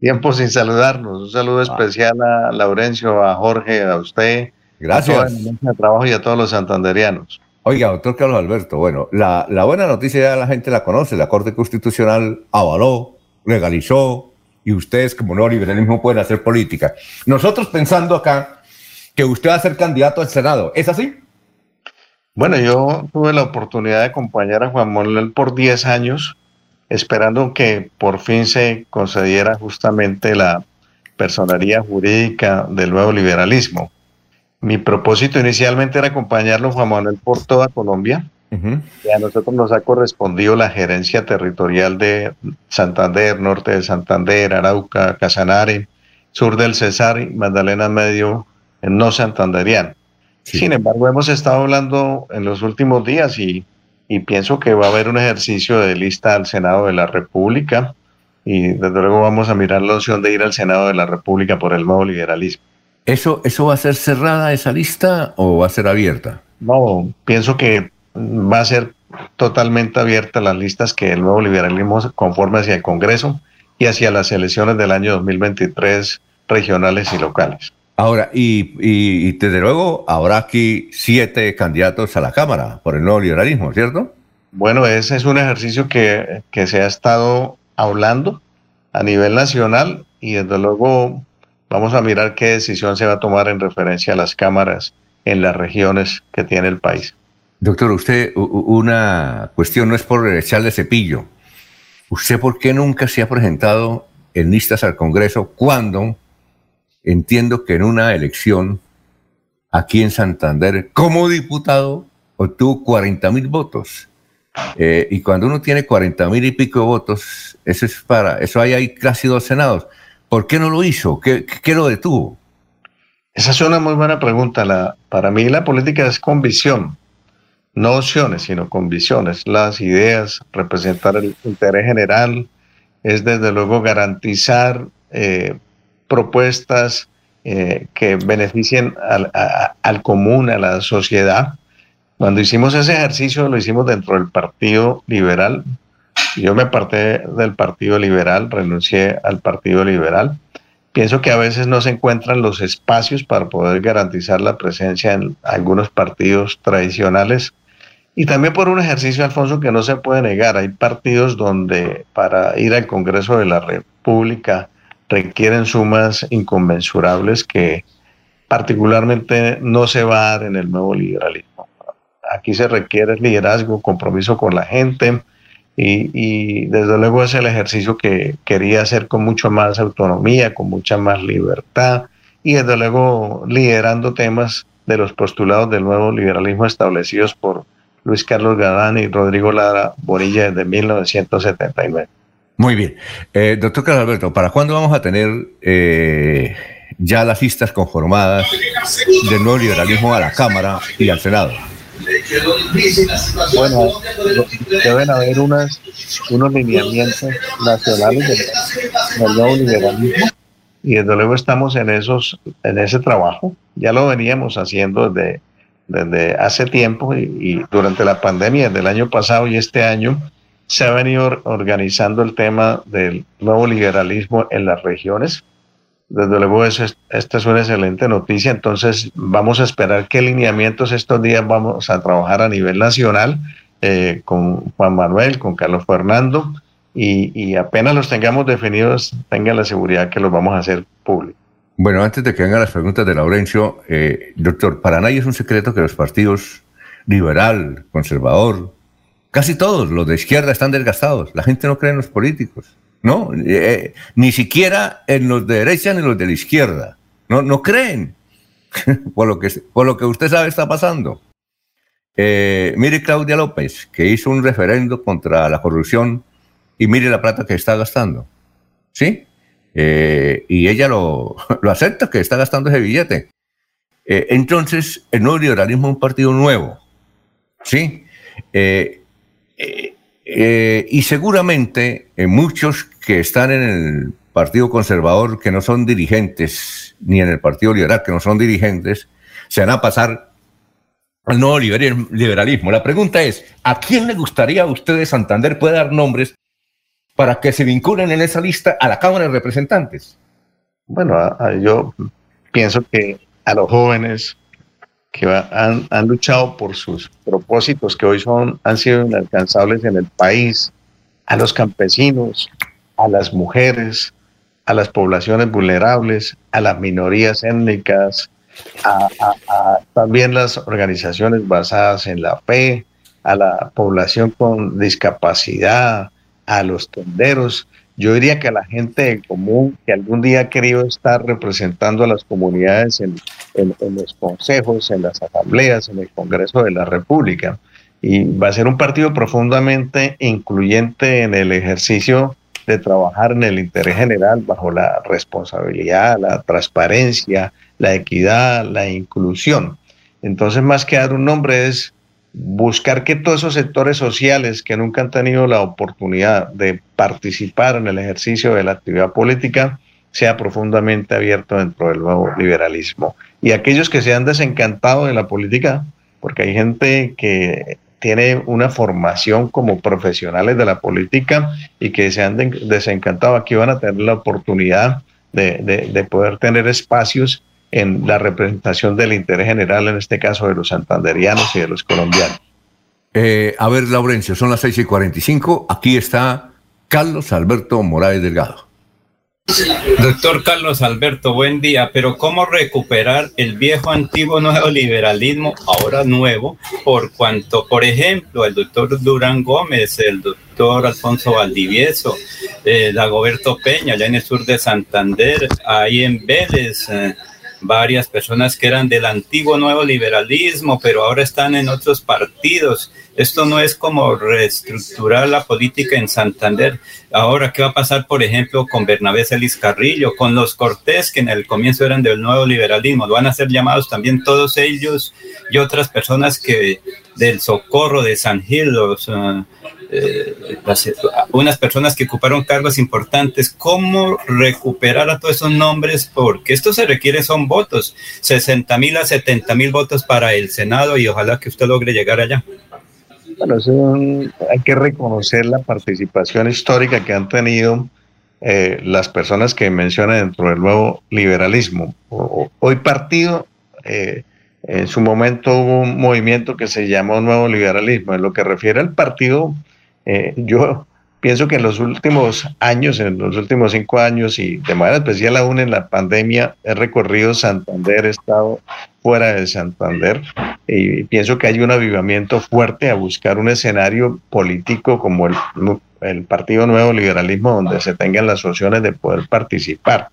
Tiempo sin saludarnos. Un saludo ah. especial a Laurencio, a Jorge, a usted. Gracias. A trabajo y a todos los santanderianos. Oiga, doctor Carlos Alberto, bueno, la, la, buena noticia ya la gente la conoce. La Corte Constitucional avaló, legalizó, y ustedes como no liberalismo pueden hacer política. Nosotros pensando acá que usted va a ser candidato al Senado, ¿es así? Bueno, yo tuve la oportunidad de acompañar a Juan Manuel por 10 años, esperando que por fin se concediera justamente la personería jurídica del nuevo liberalismo. Mi propósito inicialmente era acompañarlo, Juan Manuel, por toda Colombia. Y a nosotros nos ha correspondido la gerencia territorial de Santander, norte de Santander, Arauca, Casanare, sur del Cesar y Magdalena Medio, no santanderiano. Sin embargo, hemos estado hablando en los últimos días y, pienso que va a haber un ejercicio de lista al Senado de la República y desde luego vamos a mirar la opción de ir al Senado de la República por el nuevo liberalismo. ¿Eso, ¿Eso va a ser cerrada esa lista o va a ser abierta? No, pienso que va a ser totalmente abierta las listas que el nuevo liberalismo conforme hacia el Congreso y hacia las elecciones del año 2023 regionales y locales. Ahora, y, desde luego habrá aquí siete candidatos a la Cámara por el nuevo liberalismo, ¿cierto? Bueno, ese es un ejercicio que, se ha estado hablando a nivel nacional y desde luego vamos a mirar qué decisión se va a tomar en referencia a las cámaras en las regiones que tiene el país. Doctor, usted, una cuestión no es por echarle cepillo. ¿Usted por qué nunca se ha presentado en listas al Congreso cuando entiendo que en una elección aquí en Santander, como diputado, obtuvo 40 mil votos. Eh, y cuando uno tiene 40 mil y pico votos, eso es para, eso hay, hay casi dos senados. ¿Por qué no lo hizo? ¿Qué, qué lo detuvo? Esa es una muy buena pregunta. La, para mí la política es convicción, no opciones, sino convicciones. Las ideas, representar el interés general, es desde luego garantizar eh, propuestas eh, que beneficien al, común, a la sociedad. Cuando hicimos ese ejercicio lo hicimos dentro del Partido Liberal. Yo me aparté del Partido Liberal, renuncié al Partido Liberal. Pienso que a veces no se encuentran los espacios para poder garantizar la presencia en algunos partidos tradicionales. Y también por un ejercicio, Alfonso, que no se puede negar. Hay partidos donde para ir al Congreso de la República requieren sumas inconmensurables que particularmente no se va a dar en el nuevo liberalismo. Aquí se requiere liderazgo, compromiso con la gente y, desde luego es el ejercicio que quería hacer con mucho más autonomía, con mucha más libertad y desde luego liderando temas de los postulados del nuevo liberalismo establecidos por Luis Carlos Gadán y Rodrigo Lara Borilla desde 1979. Muy bien. Eh, doctor Carlos Alberto, ¿para cuándo vamos a tener eh, ya las listas conformadas del nuevo liberalismo a la Cámara y al Senado? Bueno, deben haber unas, unos lineamientos nacionales del, nuevo liberalismo y desde luego estamos en, esos, en ese trabajo. Ya lo veníamos haciendo desde, desde hace tiempo y, y durante la pandemia del año pasado y este año se ha venido organizando el tema del nuevo liberalismo en las regiones. Desde luego, esta es una excelente noticia. Entonces, vamos a esperar qué lineamientos estos días vamos a trabajar a nivel nacional eh, con Juan Manuel, con Carlos Fernando, y, apenas los tengamos definidos, tengan la seguridad que los vamos a hacer públicos. Bueno, antes de que vengan las preguntas de Laurencio, eh, doctor, para nadie es un secreto que los partidos liberal, conservador, Casi todos los de izquierda están desgastados. La gente no cree en los políticos, ¿no? Eh, eh, ni siquiera en los de derecha ni los de la izquierda. No, no creen. por, lo que, por lo que usted sabe está pasando. Eh, mire Claudia López, que hizo un referendo contra la corrupción y mire la plata que está gastando. ¿Sí? y ella lo, lo, acepta, que está gastando ese billete. entonces, el nuevo liberalismo es un partido nuevo. ¿Sí? Y seguramente eh, muchos que están en el Partido Conservador, que no son dirigentes, ni en el Partido Liberal, que no son dirigentes, se van a pasar al nuevo liberalismo. La pregunta es, ¿a quién le gustaría a usted de Santander? Puede dar nombres para que se vinculen en esa lista a la Cámara de Representantes? Bueno, yo pienso que a los jóvenes que han, han, luchado por sus propósitos que hoy son, han sido inalcanzables en el país, a los campesinos, a las mujeres, a las poblaciones vulnerables, a las minorías étnicas, a, también las organizaciones basadas en la fe, a la población con discapacidad, a los tenderos. Yo diría que a la gente común que algún día ha querido estar representando a las comunidades en, en los consejos, en las asambleas, en el Congreso de la República. Y va a ser un partido profundamente incluyente en el ejercicio de trabajar en el interés general bajo la responsabilidad, la transparencia, la equidad, la inclusión. Entonces, más que dar un nombre es buscar que todos esos sectores sociales que nunca han tenido la oportunidad de participar en el ejercicio de la actividad política sea profundamente abierto dentro del nuevo liberalismo. Y aquellos que se han desencantado de la política, porque hay gente que tiene una formación como profesionales de la política y que se han desencantado, aquí van a tener la oportunidad de, poder tener espacios en la representación del interés general, en este caso de los santanderianos y de los colombianos. Eh, a ver, Laurencio, son las 6 y 45. Aquí está Carlos Alberto Morales Delgado. Doctor Carlos Alberto, buen día. Pero ¿cómo recuperar el viejo antiguo neoliberalismo, ahora nuevo, por cuanto, por ejemplo, el doctor Durán Gómez, el doctor Alfonso Valdivieso, eh, Dagoberto Peña, allá en el sur de Santander, ahí en Vélez, eh, varias personas que eran del antiguo nuevo liberalismo, pero ahora están en otros partidos. Esto no es como reestructurar la política en Santander. Ahora, ¿qué va a pasar, por ejemplo, con Bernabé Celis Carrillo, con los Cortés, que en el comienzo eran del nuevo liberalismo? Van a ser llamados también todos ellos y otras personas que del Socorro, de San Gil, los... Uh, eh, unas personas que ocuparon cargos importantes, cómo recuperar a todos esos nombres, porque esto se requiere son votos, 60 mil a 70 mil votos para el Senado y ojalá que usted logre llegar allá. Bueno, hay que reconocer la participación histórica que han tenido eh, las personas que mencionan dentro del nuevo liberalismo. hoy partido, eh, en su momento hubo un movimiento que se llamó Nuevo Liberalismo. En lo que refiere al partido eh, yo pienso que en los últimos años, en los últimos cinco años y de manera especial aún en la pandemia, he recorrido Santander, he estado fuera de Santander y pienso que hay un avivamiento fuerte a buscar un escenario político como el, el Partido Nuevo Liberalismo donde se tengan las opciones de poder participar.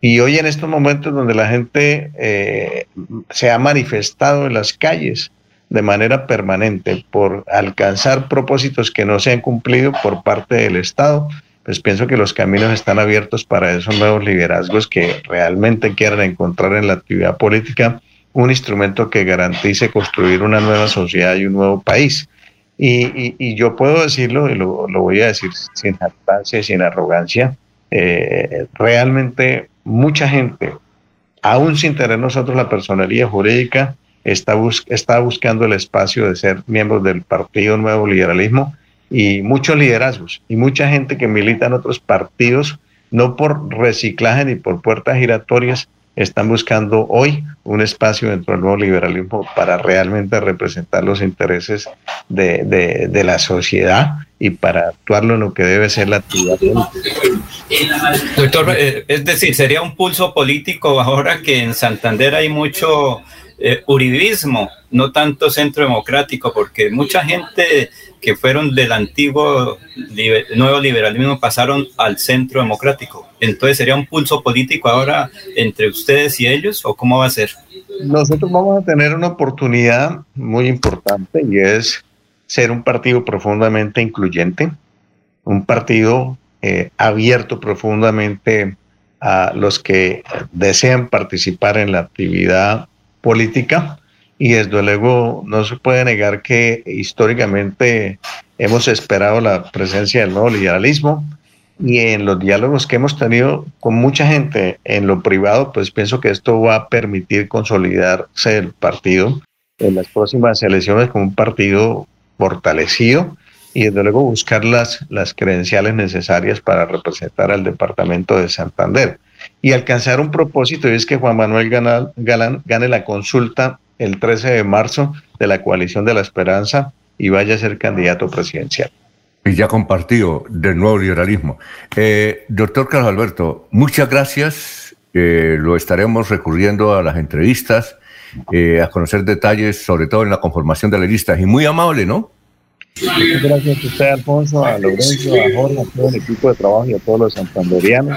Y hoy en estos momentos donde la gente eh, se ha manifestado en las calles, de manera permanente por alcanzar propósitos que no se han cumplido por parte del Estado, pues pienso que los caminos están abiertos para esos nuevos liderazgos que realmente quieran encontrar en la actividad política un instrumento que garantice construir una nueva sociedad y un nuevo país. Y, yo puedo decirlo, y lo, voy a decir sin jactancia y sin arrogancia, eh, realmente mucha gente, aún sin tener nosotros la personería jurídica, está, buscando el espacio de ser miembros del Partido Nuevo Liberalismo y muchos liderazgos y mucha gente que milita en otros partidos, no por reciclaje ni por puertas giratorias, están buscando hoy un espacio dentro del nuevo liberalismo para realmente representar los intereses de, de, la sociedad y para actuarlo en lo que debe ser la actividad Doctor, eh, es decir, sería un pulso político ahora que en Santander hay mucho eh, uribismo, no tanto centro democrático, porque mucha gente que fueron del antiguo nuevo liberalismo pasaron al centro democrático. Entonces, ¿sería un pulso político ahora entre ustedes y ellos o cómo va a ser? Nosotros vamos a tener una oportunidad muy importante y es ser un partido profundamente incluyente, un partido eh, abierto profundamente a los que desean participar en la actividad política y desde luego no se puede negar que históricamente hemos esperado la presencia del nuevo liberalismo y en los diálogos que hemos tenido con mucha gente en lo privado, pues pienso que esto va a permitir consolidarse el partido en las próximas elecciones como un partido fortalecido y desde luego buscar las, las credenciales necesarias para representar al departamento de Santander y alcanzar un propósito y es que Juan Manuel Galán gane la consulta el 13 de marzo de la coalición de la esperanza y vaya a ser candidato presidencial. Y ya compartido del nuevo liberalismo. Eh, doctor Carlos Alberto, muchas gracias. Eh, lo estaremos recurriendo a las entrevistas, eh, a conocer detalles, sobre todo en la conformación de la lista. Y muy amable, ¿no? Muchas gracias a usted, Alfonso, a Lorenzo, a Jorge, a todo el equipo de trabajo y a todos los santanderianos.